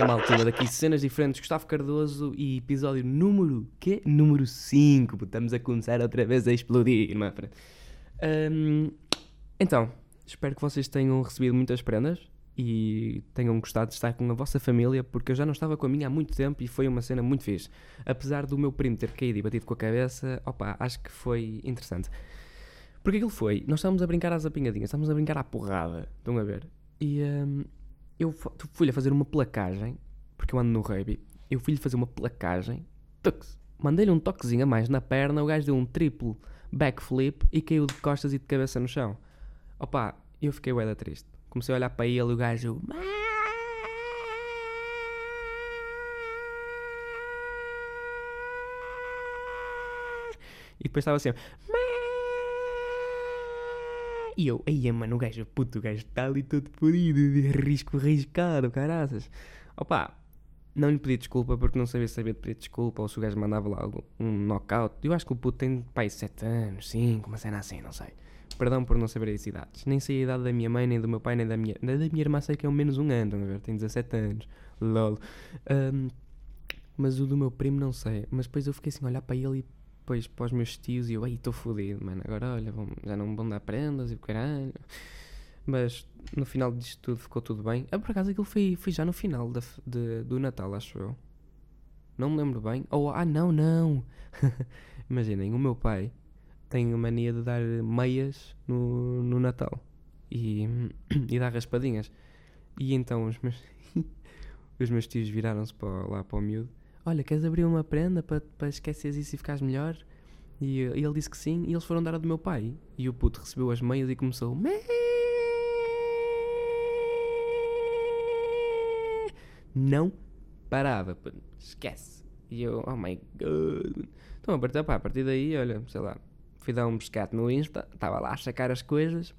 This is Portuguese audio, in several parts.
Que é? Daqui cenas diferentes, Gustavo Cardoso e episódio número... quê? Número 5. Estamos a começar outra vez a explodir, não é? Hum, então, espero que vocês tenham recebido muitas prendas e tenham gostado de estar com a vossa família, porque eu já não estava com a minha há muito tempo e foi uma cena muito fixe. Apesar do meu primo ter caído e batido com a cabeça, opa, acho que foi interessante. Porque aquilo foi, nós estávamos a brincar às apinhadinhas, estávamos a brincar à porrada, estão a ver? E hum, eu fui-lhe fazer uma placagem, porque eu ando no rugby, eu fui-lhe fazer uma placagem, mandei-lhe um toquezinho a mais na perna, o gajo deu um triplo backflip e caiu de costas e de cabeça no chão. Opa, eu fiquei bué da triste. Comecei a olhar para ele o gajo... E depois estava assim... E eu, aí mano, o gajo, puto, o gajo está ali todo fodido, risco riscado, caraças. Opa, não lhe pedi desculpa porque não sabia saber de pedir desculpa ou se o gajo mandava lá um knockout. Eu acho que o puto tem, pai, 7 anos, 5, uma cena assim, não sei. Perdão por não saber as idades. Nem sei a idade da minha mãe, nem do meu pai, nem da minha... Da minha irmã sei que é o menos um ano, a ver? Tem 17 anos. Lol. Ahm, mas o do meu primo não sei. Mas depois eu fiquei assim a olhar para ele e depois para os meus tios e eu, aí estou fodido, mano. Agora olha, vão- já não me vão dar prendas e o caralho. Mas no final disto tudo ficou tudo bem. Ah, por acaso aquilo foi, foi já no final da de- do Natal, acho eu. Não me lembro bem. Oh, ah, não, não. Imaginem, o meu pai tem a mania de dar meias no, no Natal e, e dar raspadinhas. E então os meus, os meus tios viraram-se lá para o miúdo. Olha, queres abrir uma prenda para, para esqueceres isso e ficares melhor? E, eh, ele disse que sim, e eles foram dar a do meu pai. E o puto recebeu as meias e começou. Não parava, esquece. E eu, oh my god. Então a partir, pá, a partir daí, olha, sei lá, fui dar um pescado no Insta, estava lá a sacar as coisas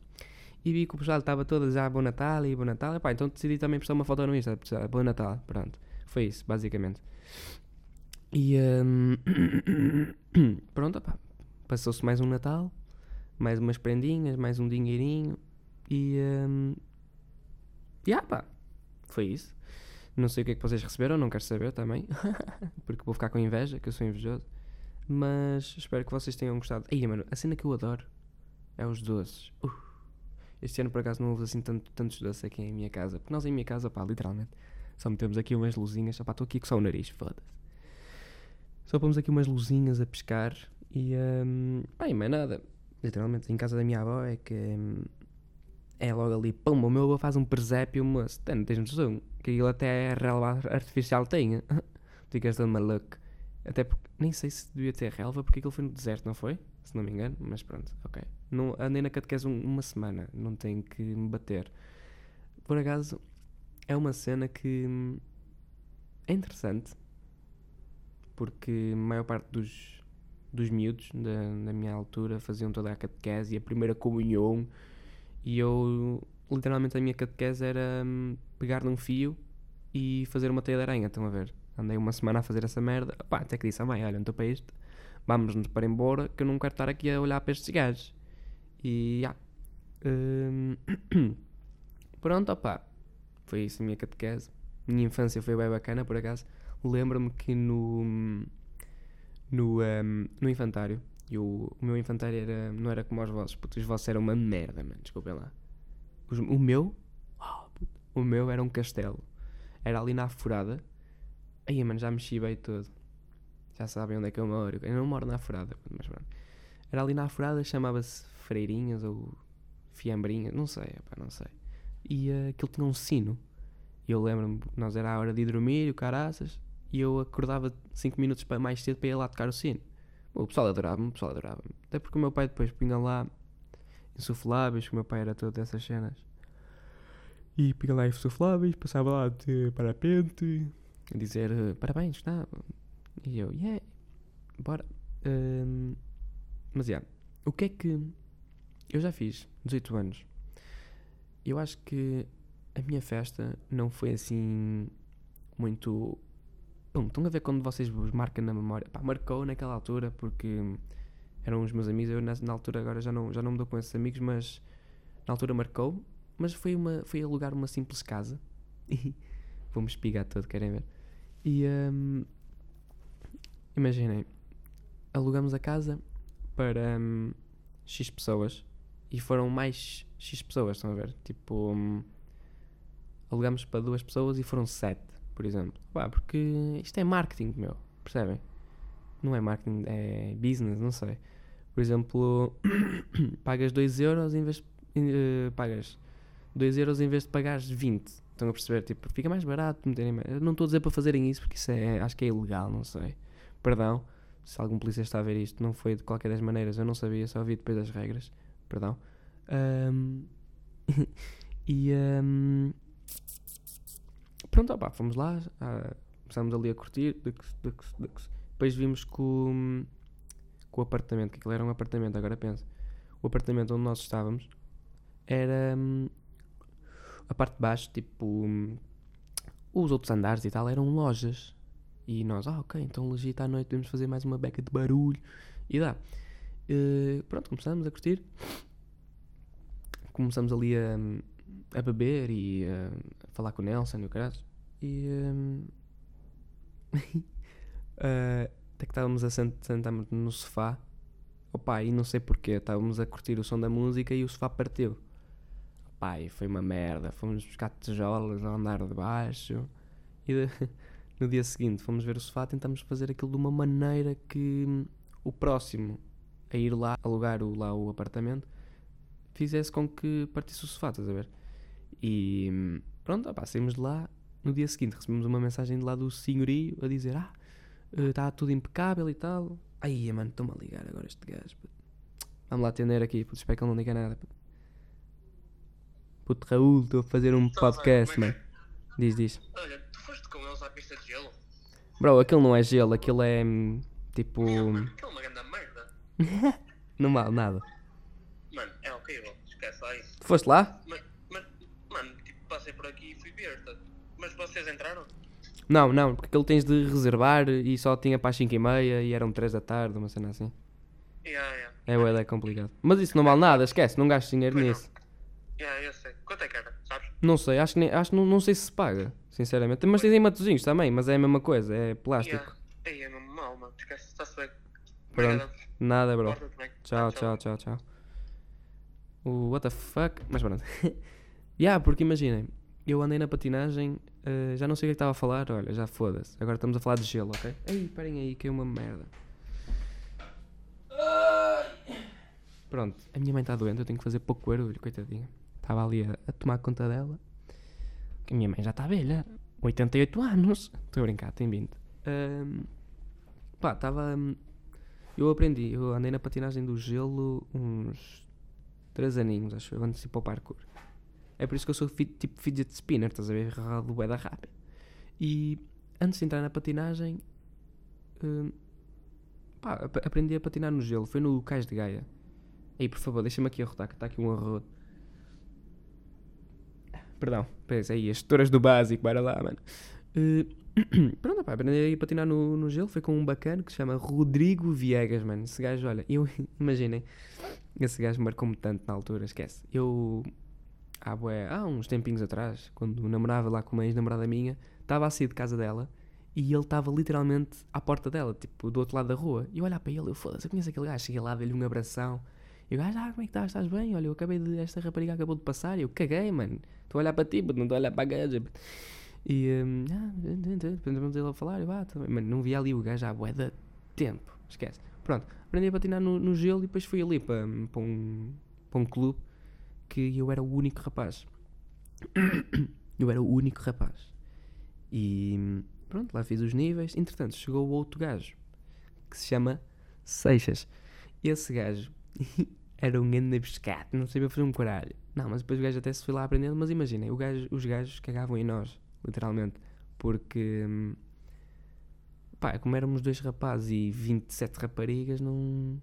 e vi que o pessoal estava todo já Bom Natal e Bom Natal. Epá, então decidi também postar uma foto no Insta, Bom Natal, pronto. Foi isso, basicamente. E hum, pronto, opá, passou-se mais um Natal, mais umas prendinhas, mais um dinheirinho e hum, yeah, pá, foi isso. Não sei o que é que vocês receberam, não quero saber também, porque vou ficar com inveja, que eu sou invejoso. Mas espero que vocês tenham gostado. Aí, mano, a cena que eu adoro é os doces. Uh, Este ano, por acaso, não houve assim tanto, tantos doces aqui em minha casa. Porque nós em minha casa, pá, literalmente, só metemos aqui umas luzinhas. Pá, estou aqui com só o nariz, foda-se. Só pomos aqui umas luzinhas a pescar e. Um, e mais nada. Literalmente, em casa da minha avó é que. hum, é logo ali, pum, o meu avô faz um presépio. Tem, não tens noção? Que aquilo até relva artificial tem. Ficas todo maluco. Até porque nem sei se devia ter relva, porque aquilo foi no deserto, não foi? Se não me engano, mas pronto, ok. Não, andei na catequese um- uma semana, não tenho que me bater. Por acaso, é uma cena que hum, é interessante, porque a maior parte dos, dos miúdos da, da minha altura faziam toda a catequese e a primeira comunhão, e eu, literalmente, a minha catequese era hum, pegar num fio e fazer uma teia de aranha, estão a ver? Andei uma semana a fazer essa merda. Pá, até que disse, ah, mãe, olha, não estou para isto. Vamos-nos para embora, que eu não quero estar aqui a olhar para estes gajos. E, já. Hum, pronto, opá. Foi isso a minha catequese. Minha infância foi bem bacana, por acaso. Lembro-me que no... No, hum, no infantário, eu, o meu infantário era, não era como os vossos, puto, os vossos eram uma merda, mano, desculpem lá. Os- o meu, oh, o meu era um castelo. Era ali na furada. Aí, mano, já me chibei todo. Já sabem onde é que eu moro. Eu não moro na furada, mas pronto. Era ali na furada, chamava-se Freirinhas ou Fiambrinhas, não sei, epá, não sei. E eh, aquilo tinha um sino. E eu lembro-me, nós era a hora de ir dormir, o caraças, e eu acordava 5 minutos para mais cedo para ir lá tocar o sino. O pessoal adorava-me, o pessoal adorava-me. Até porque o meu pai depois punha lá insufláveis, que o meu pai era todo dessas cenas. E peguei lá insufláveis, passava lá de parapente, a dizer eh, parabéns, está. E eu, yeah, bora. Mas, yeah, o que é que. Eu já fiz 18 anos. Eu acho que a minha festa não foi assim muito. Pum, estão a ver quando vocês vos marcam na memória? Pá, marcou naquela altura porque eram os meus amigos. Eu na, na altura agora já não, já não me dou com esses amigos, mas na altura marcou. Mas foi, uma, foi alugar uma simples casa. Vou-me espigar todo, querem ver? E hum, imaginem, alugamos a casa para hum, X pessoas e foram mais X pessoas, estão a ver? Tipo, hum, alugamos para duas pessoas e foram sete, por exemplo. Pá, porque isto é marketing, meu, percebem? Não é marketing, é business, não sei. Por exemplo, pagas 2 euros em vez eh, pagas 2 euros em vez de pagares 20. Estão a perceber? Tipo, fica mais barato. Eu não estou a dizer para fazerem isso porque isso é, acho que é ilegal, não sei. Perdão, se algum polícia está a ver isto, não foi de qualquer das maneiras, eu não sabia, só vi depois das regras. Perdão. Ahm, e ahm, pronto, opá, fomos lá, ah, começámos ali a curtir, dux, dux, dux. depois vimos com, com o apartamento, que aquilo era um apartamento, agora penso. O apartamento onde nós estávamos era hum, a parte de baixo, tipo os outros andares e tal, eram lojas. E nós, ah, ok, então legita à noite podemos fazer mais uma beca de barulho. E dá. Eh, pronto, começamos a curtir. Começamos ali a, a beber e a falar com o Nelson e o caralho. E. hum, eh, até que estávamos a sent sentar no sofá. Opa, e não sei porquê, estávamos a curtir o som da música e o sofá partiu. Pá, e foi uma merda. Fomos buscar tijolos ao andar de baixo. E de- no dia seguinte fomos ver o sofá, tentámos fazer aquilo de uma maneira que o próximo a ir lá, alugar o, lá o apartamento, fizesse com que partisse o sofá, estás a ver? E pronto, opá, saímos de lá. No dia seguinte recebemos uma mensagem de lá do senhorio a dizer: Ah, está tudo impecável e tal. Ai, mano, estou-me a ligar agora este gajo. puto. Vamos lá atender aqui, puto, espero que ele não diga nada. Puto, puto Raul, estou a fazer um Então, podcast, é mano. Diz, diz. Olha, tu foste com eles à pista de gelo? Bro, aquilo não é gelo, aquilo é hum, tipo. Aquilo é uma grande. Não vale nada. Mano, é horrível, esquece lá isso. Foste lá? Mas, mas, mano, tipo, passei por aqui e fui ver, tá? Mas vocês entraram? Não, não, porque aquilo tens de reservar e só tinha para as 5 e meia e eram 3 da tarde, uma cena assim. Yeah, yeah. É, ué, é complicado. Mas isso não vale nada, esquece, não gastes dinheiro Pois não. nisso. Yeah, eu sei. Quanto é que era, sabes? Não sei, acho que, nem, acho não, não sei se se paga, sinceramente. Mas tens aí matozinhos também, mas é a mesma coisa, é plástico. Yeah. Ei, é mesmo mal, mano. Esquece, está-se bem. Pronto. Nada, bro. Tchau, tchau, tchau, tchau. O what the fuck? Mas pronto. yeah, porque imaginem, eu andei na patinagem, eh, já não sei o que é que estava a falar, olha, já foda-se. Agora estamos a falar de gelo, ok? Ei, parem aí, que é uma merda. Pronto, a minha mãe está doente, eu tenho que fazer pouco barulho, coitadinha. Estava ali a, a tomar conta dela. Que a minha mãe já está velha, 88 anos. Estou a brincar, tem 20. Ahm, pá, estava. Eu aprendi, eu andei na patinagem do gelo uns 3 aninhos, acho eu, antes de ir para o parkour. É por isso que eu sou tipo fidget spinner, estás a ver? Bué da rápido. E antes de entrar na patinagem, hum, pá, ap- aprendi a patinar no gelo. Foi no Cais de Gaia. Aí, por favor, deixa-me aqui arrotar, que está aqui um arroto. Perdão, pensa aí, as tutoras do básico, bora lá, mano. Eh, pronto, pá, aprendi a patinar no, no gelo. Foi com um bacana que se chama Rodrigo Viegas, mano. Esse gajo, olha, eu, imaginem, esse gajo marcou-me tanto na altura, esquece. Eu, há, bué, há uns tempinhos atrás, quando namorava lá com uma ex-namorada minha, estava a sair de casa dela e ele estava literalmente à porta dela, tipo, do outro lado da rua. E eu olhar para ele, eu foda-se, eu conheço aquele gajo. Cheguei lá, dei-lhe um abração. E o gajo, ah, como é que estás? Estás bem? Olha, eu acabei de. Esta rapariga acabou de passar. E eu caguei, mano. Estou a olhar para ti, puto, não estou a olhar para a gaja. Puto." E. hum, ah, ele a falar. Eu, ah, também. Mano, não vi ali o gajo há bué de tempo. Esquece. Pronto, aprendi a patinar no, no gelo e depois fui ali para, para, um, um clube que eu era o único rapaz. eu era o único rapaz. E pronto, lá fiz os níveis. Entretanto, chegou o outro gajo que se chama Seixas. Esse gajo era um grande pescate, não sabia fazer um caralho. Não, mas depois o gajo até se foi lá aprendendo, mas imaginem, gajo, os gajos cagavam em nós, literalmente, porque, hum, pá, como éramos dois rapazes e 27 raparigas, não,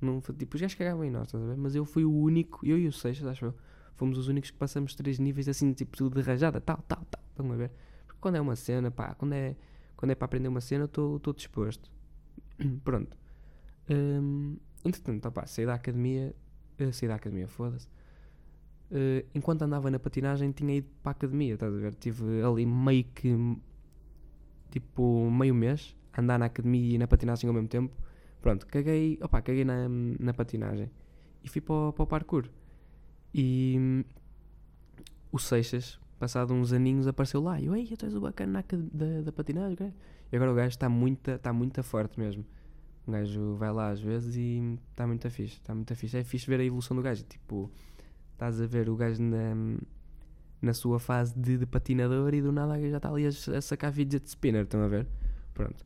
não, tipo, gajos cagavam em nós, estás a ver? Mas eu fui o único, eu e o Seixas, acho eu, fomos os únicos que passamos três níveis assim, tipo, tudo de rajada, tal, tal, tal, estão a ver? Porque quando é uma cena, pá, quando é, quando é para aprender uma cena, estou disposto. Pronto. Hum, entretanto, opá, saí da academia, eh, saí da academia, foda-se. Eh, enquanto andava na patinagem, tinha ido para a academia, estás a ver? Tive ali meio que, tipo, meio mês, a andar na academia e na patinagem ao mesmo tempo. Pronto, caguei, opá, caguei na, na patinagem e fui para, o- para o parkour. E o Seixas, passado uns aninhos, apareceu lá. E eu, ei, tu és o bacana da, da patinagem, cara." E agora o gajo está muito, está muito forte mesmo. O gajo vai lá às vezes e está muito fixe, está muito fixe. É fixe ver a evolução do gajo, tipo, estás a ver o gajo na, na sua fase de, de patinador e do nada já está ali a, a sacar fidget spinner, estão a ver? Pronto.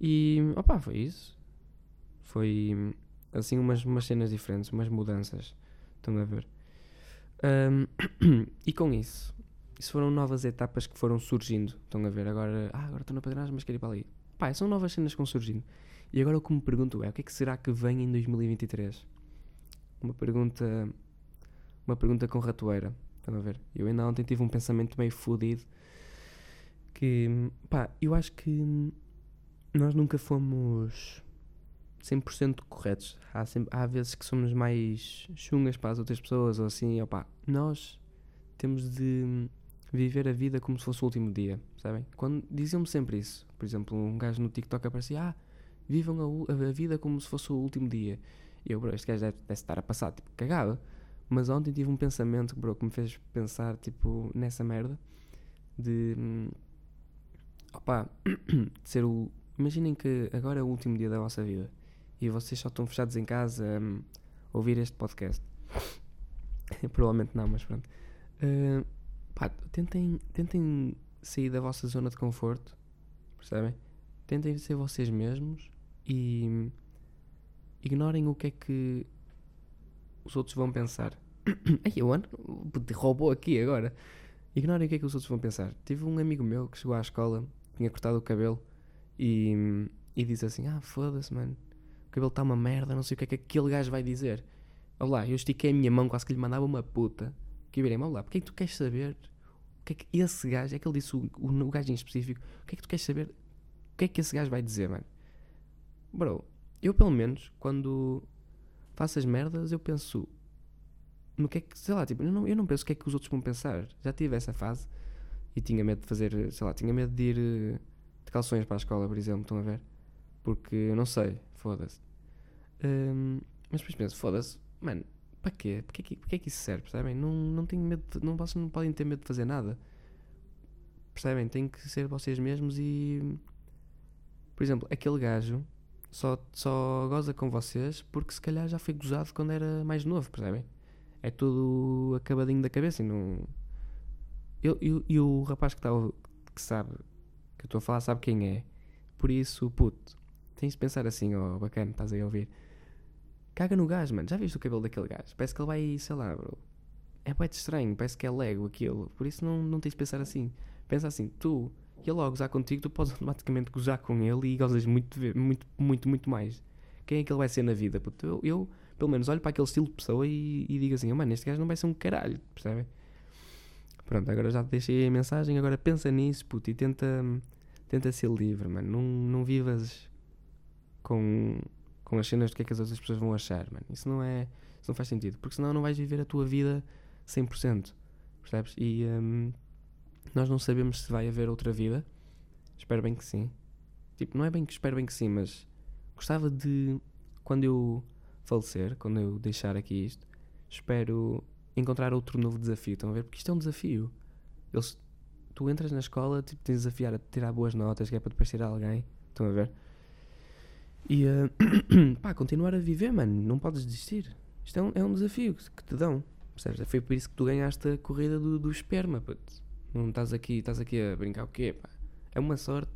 E, opá, foi isso. Foi, assim, umas, umas cenas diferentes, umas mudanças, estão a ver? Ahm, e com isso, isso foram novas etapas que foram surgindo, estão a ver? Agora, ah, agora estou na patinagem, mas quero ir para ali. Pá, são novas cenas que vão surgindo. E agora o que me pergunto é, o que é que será que vem em 2023? Uma pergunta, uma pergunta com ratoeira, estão a ver? Eu ainda ontem tive um pensamento meio fodido que, pá, eu acho que nós nunca fomos 100% corretos. Há, sempre, há vezes que somos mais chungas para as outras pessoas ou assim, opá, nós temos de viver a vida como se fosse o último dia, sabem? Quando diziam-me sempre isso, por exemplo, um gajo no TikTok aparecia, ah, vivam a, a vida como se fosse o último dia. E eu, bro, este gajo deve, deve estar a passar, tipo, cagado. Mas ontem tive um pensamento, bro, que me fez pensar, tipo, nessa merda de. hum, Opá, de ser o. Imaginem que agora é o último dia da vossa vida e vocês só estão fechados em casa hum, a ouvir este podcast. Provavelmente não, mas pronto. Uh, pá, tentem, tentem sair da vossa zona de conforto, percebem? Tentem ser vocês mesmos e hum, ignorem o que é que os outros vão pensar. Ai, eu ando, puto, roubou aqui agora. Ignorem o que é que os outros vão pensar. Tive um amigo meu que chegou à escola, tinha cortado o cabelo e, e disse assim: Ah, foda-se, mano, o cabelo está uma merda, não sei o que é que aquele gajo vai dizer. Olá, eu estiquei a minha mão, quase que lhe mandava uma puta. Que eu virei, olá, porque é que tu queres saber o que é que esse gajo, é que ele disse o, o, o gajo em específico, o que é que tu queres saber? O que é que esse gajo vai dizer, mano? Bro, eu pelo menos, quando faço as merdas, eu penso no que é que, sei lá, tipo, eu não, eu não penso o que é que os outros vão pensar. Já tive essa fase e tinha medo de fazer, sei lá, tinha medo de ir eh, de calções para a escola, por exemplo, estão a ver? Porque eu não sei, foda-se. Hum, mas depois penso, foda-se, mano, para quê? Para que, é que isso serve, percebem? Não, não tenho medo, de, não, vocês não podem ter medo de fazer nada. Percebem? Tem que ser vocês mesmos e. Por exemplo, aquele gajo só, só goza com vocês porque se calhar já foi gozado quando era mais novo, percebem? É tudo acabadinho da cabeça e não. Eu, eu, e o rapaz que, tá, que sabe que eu estou a falar sabe quem é. Por isso, puto, tens de pensar assim, ó, bacana, estás aí a ouvir. Caga no gajo, mano. Já viste o cabelo daquele gajo? Parece que ele vai, sei lá, bro. É de estranho, parece que é Lego aquilo. Por isso não, não tens de pensar assim. Pensa assim, tu, e ele ao gozar contigo, tu podes automaticamente gozar com ele e gozas muito, muito, muito, muito mais. Quem é que ele vai ser na vida? Puto? Eu, eu, pelo menos, olho para aquele estilo de pessoa e, e digo assim, oh, mano, este gajo não vai ser um caralho, percebem? Pronto, agora já te deixei a mensagem, agora pensa nisso, puto, e tenta, tenta ser livre, mano. Não, não vivas com, com as cenas do que é que as outras pessoas vão achar, mano. Isso não é, isso não faz sentido, porque senão não vais viver a tua vida 100%, percebes? E hum, nós não sabemos se vai haver outra vida. Espero bem que sim. Tipo, não é bem que espero bem que sim, mas gostava de, quando eu falecer, quando eu deixar aqui isto, espero encontrar outro novo desafio. Estão a ver? Porque isto é um desafio. Eles, tu entras na escola, tipo, tens de desafiar a tirar boas notas, que é para depois ser alguém. Estão a ver? E eh, pá, continuar a viver, mano. Não podes desistir. Isto é um, é um desafio que, te dão. Percebes? Foi por isso que tu ganhaste a corrida do, do esperma, puto. Não estás aqui, estás aqui a brincar o quê, pá? É uma sorte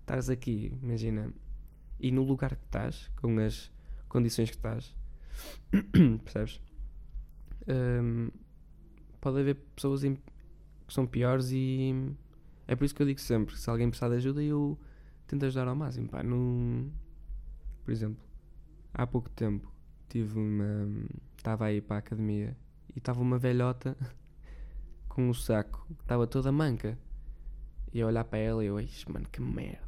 estares aqui, imagina. E no lugar que estás, com as condições que estás, Percebes? Hum, pode haver pessoas em- que são piores e é por isso que eu digo sempre: se alguém precisar de ajuda, eu tento ajudar ao máximo. Pá. Por exemplo, há pouco tempo tive uma. Estava aí para a academia e estava uma velhota com um saco, estava toda manca. E eu olhar para ela e eu, "Ixi, mano, que merda.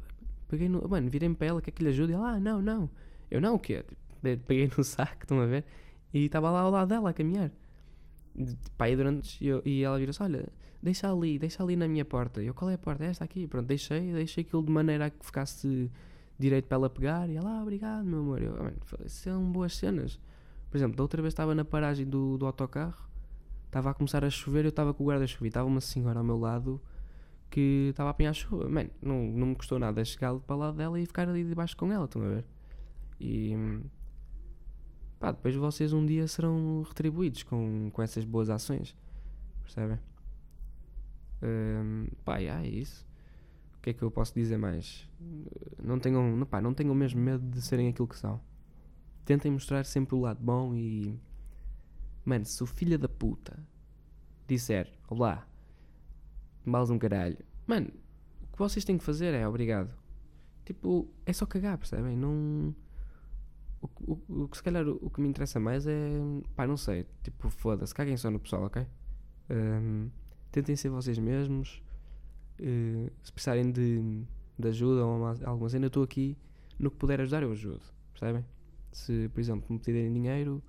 Peguei no. Mano, virei para ela, quer que lhe ajude? E ela, ah, não, não. Eu não, o quê? Tipo, Peguei no saco, estão a ver? E estava lá ao lado dela a caminhar. Pá, e durante. Eu- e ela vira-se: Olha, deixa ali, deixa ali na minha porta. Eu, qual é a porta? É esta aqui. Pronto, deixei, deixei aquilo de maneira a que ficasse direito para ela pegar. E ela, ah, obrigado, meu amor. Eu, "Ah, mano, são boas cenas. Por exemplo, da outra vez estava na paragem do, do autocarro, estava a começar a chover, eu estava com o guarda-chuva e estava uma senhora ao meu lado que estava a apanhar chuva. Mano, não, não me custou nada chegar para lado dela e ficar ali debaixo com ela, estão a ver? E pá, depois vocês um dia serão retribuídos com, com essas boas ações, percebem? Hum, pá, yeah, é isso. O que é que eu posso dizer mais? Não tenham, não, pá, não tenham mesmo medo de serem aquilo que são. Tentem mostrar sempre o lado bom e. Mano, se o filho da puta disser Olá, males um caralho, mano, o que vocês têm que fazer é obrigado. Tipo, é só cagar, percebem? Não. O, o, o que se calhar o, o que me interessa mais é. Pá, não sei. Tipo, foda-se, caguem só no pessoal, ok? Hum, tentem ser vocês mesmos. Eh, se precisarem de, de ajuda ou uma- alguma cena, eu estou aqui. No que puder ajudar, eu ajudo. Percebem? Se, por exemplo, me pedirem dinheiro,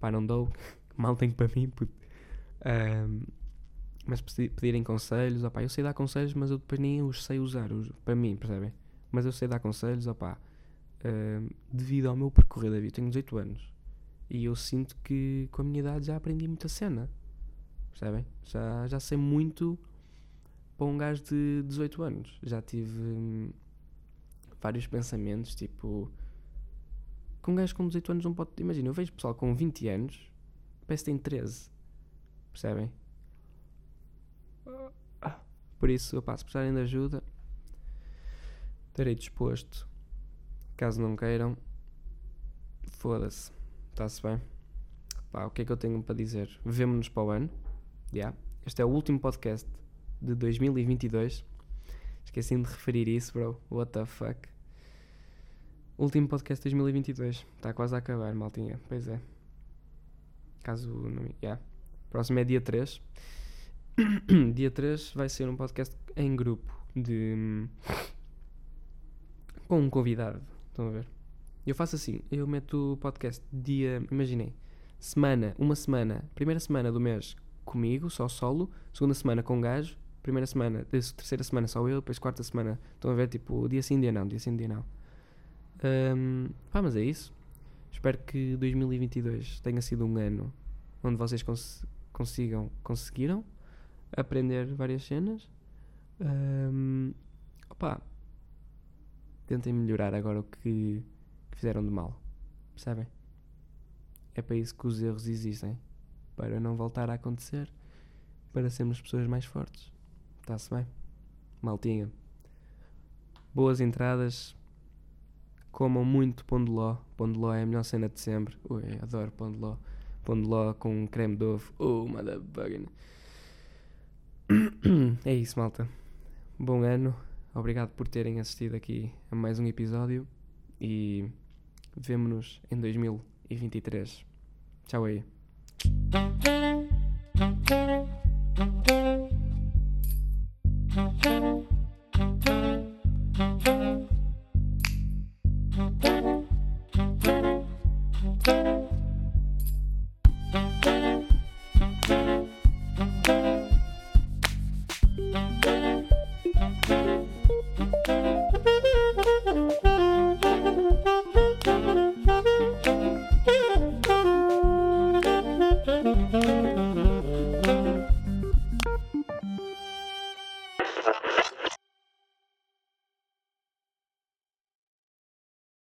pá, não dou. Mal tenho para mim, puto. Ahm, mas pedi- pedirem conselhos, opá, eu sei dar conselhos, mas eu depois nem os sei usar os- para mim, percebem? Mas eu sei dar conselhos, opá, ahm, devido ao meu percorrer da vida. Tenho 18 anos e eu sinto que com a minha idade já aprendi muita cena, percebem? Já, já sei muito para um gajo de 18 anos. Já tive hum, vários pensamentos, tipo. Que um gajo com 18 anos não pode. Imagina, eu vejo pessoal com 20 anos, parece que tem 13. Percebem? Por isso, opá, se precisarem de ajuda, estarei disposto. Caso não queiram, foda-se. Está-se bem? O que é que eu tenho para dizer? Vemo-nos para o ano. Yeah. Este é o último podcast de 2022. Esqueci-me de referir isso, bro. What the fuck? Último podcast de 2022. Está quase a acabar, maltinha. Pois é. Caso não. Yeah. Próximo é dia 3. dia 3 vai ser um podcast em grupo de. com um convidado. Estão a ver? Eu faço assim: eu meto o podcast dia. Imaginei. Semana, uma semana, primeira semana do mês comigo, só solo. Segunda semana com um gajo. Primeira semana, terceira semana só eu. Depois quarta semana. Estão a ver? Tipo, dia sim, dia não. Dia sim, dia não. Ahm, pá, mas é isso. Espero que 2022 tenha sido um ano onde vocês cons- consigam, conseguiram aprender várias cenas. Ahm, opá, tentem melhorar agora o que, que fizeram de mal. Percebem? É para isso que os erros existem. Para não voltar a acontecer. Para sermos pessoas mais fortes. Está-se bem? Maltinha. Boas entradas. Comam muito pão de ló. Pão de ló é a melhor cena de sempre. Ui, adoro pão de ló. Pão de ló com creme de ovo. Oh, motherfucking. É isso, malta. Bom ano. Obrigado por terem assistido aqui a mais um episódio. E vemo-nos em 2023. Tchau aí.